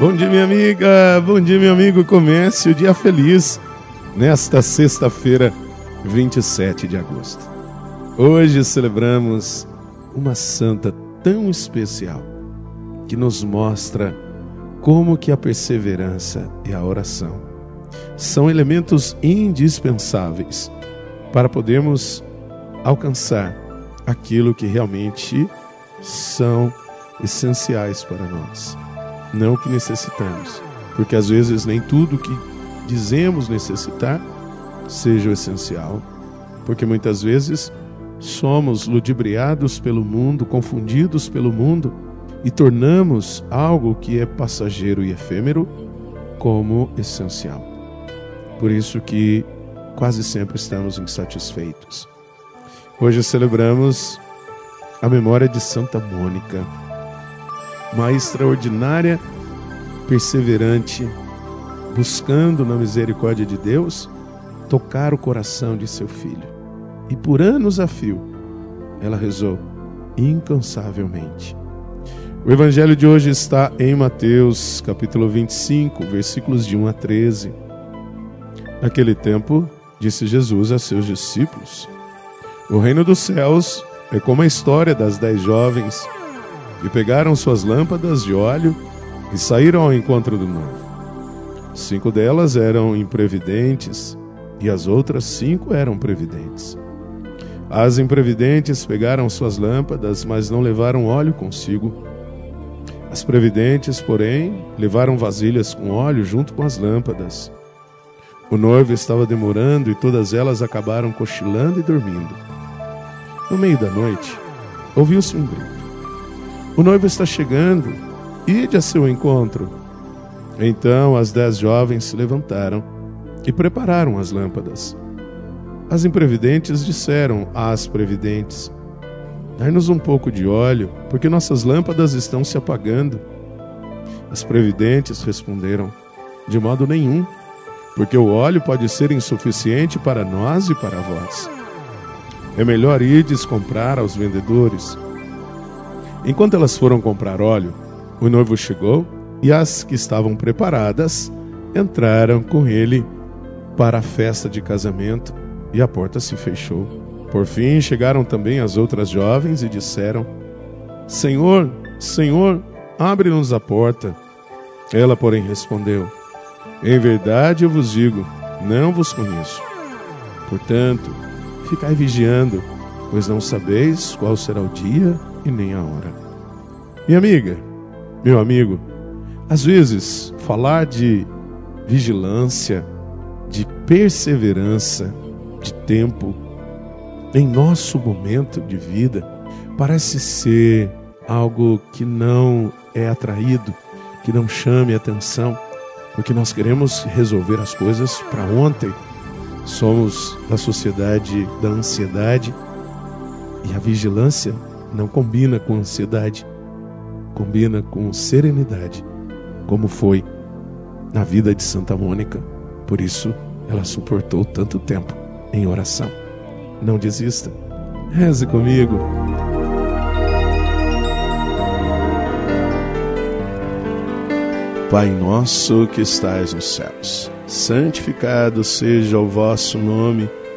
Bom dia, minha amiga. Bom dia, meu amigo. Comece o dia feliz nesta sexta-feira, 27 de agosto. Hoje celebramos uma santa tão especial que nos mostra como que a perseverança e a oração são elementos indispensáveis para podermos alcançar aquilo que realmente são essenciais para nós não que necessitamos, porque às vezes nem tudo que dizemos necessitar seja o essencial, porque muitas vezes somos ludibriados pelo mundo, confundidos pelo mundo e tornamos algo que é passageiro e efêmero como essencial. Por isso que quase sempre estamos insatisfeitos. Hoje celebramos a memória de Santa Mônica uma extraordinária perseverante, buscando na misericórdia de Deus tocar o coração de seu filho. E por anos a fio, ela rezou incansavelmente. O evangelho de hoje está em Mateus, capítulo 25, versículos de 1 a 13. Naquele tempo, disse Jesus a seus discípulos: O reino dos céus é como a história das dez jovens e pegaram suas lâmpadas de óleo e saíram ao encontro do noivo. Cinco delas eram imprevidentes e as outras cinco eram previdentes. As imprevidentes pegaram suas lâmpadas, mas não levaram óleo consigo. As previdentes, porém, levaram vasilhas com óleo junto com as lâmpadas. O noivo estava demorando e todas elas acabaram cochilando e dormindo. No meio da noite, ouviu-se um grito. O noivo está chegando, ide a seu encontro. Então as dez jovens se levantaram e prepararam as lâmpadas. As imprevidentes disseram às previdentes: Dai-nos um pouco de óleo, porque nossas lâmpadas estão se apagando. As previdentes responderam: De modo nenhum, porque o óleo pode ser insuficiente para nós e para vós. É melhor ides comprar aos vendedores Enquanto elas foram comprar óleo, o noivo chegou e as que estavam preparadas entraram com ele para a festa de casamento e a porta se fechou. Por fim chegaram também as outras jovens e disseram: Senhor, Senhor, abre-nos a porta. Ela, porém, respondeu: Em verdade eu vos digo, não vos conheço. Portanto, ficai vigiando, pois não sabeis qual será o dia e nem a hora. Minha amiga, meu amigo, às vezes falar de vigilância, de perseverança, de tempo, em nosso momento de vida, parece ser algo que não é atraído, que não chame atenção, porque nós queremos resolver as coisas para ontem. Somos da sociedade da ansiedade e a vigilância não combina com ansiedade, combina com serenidade, como foi na vida de Santa Mônica. Por isso, ela suportou tanto tempo em oração. Não desista. Reze comigo. Pai nosso que estais nos céus, santificado seja o vosso nome.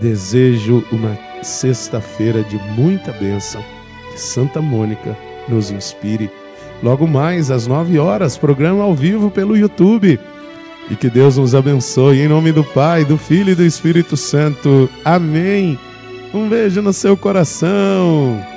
Desejo uma sexta-feira de muita bênção. Que Santa Mônica nos inspire. Logo mais, às nove horas, programa ao vivo pelo YouTube. E que Deus nos abençoe. Em nome do Pai, do Filho e do Espírito Santo. Amém. Um beijo no seu coração.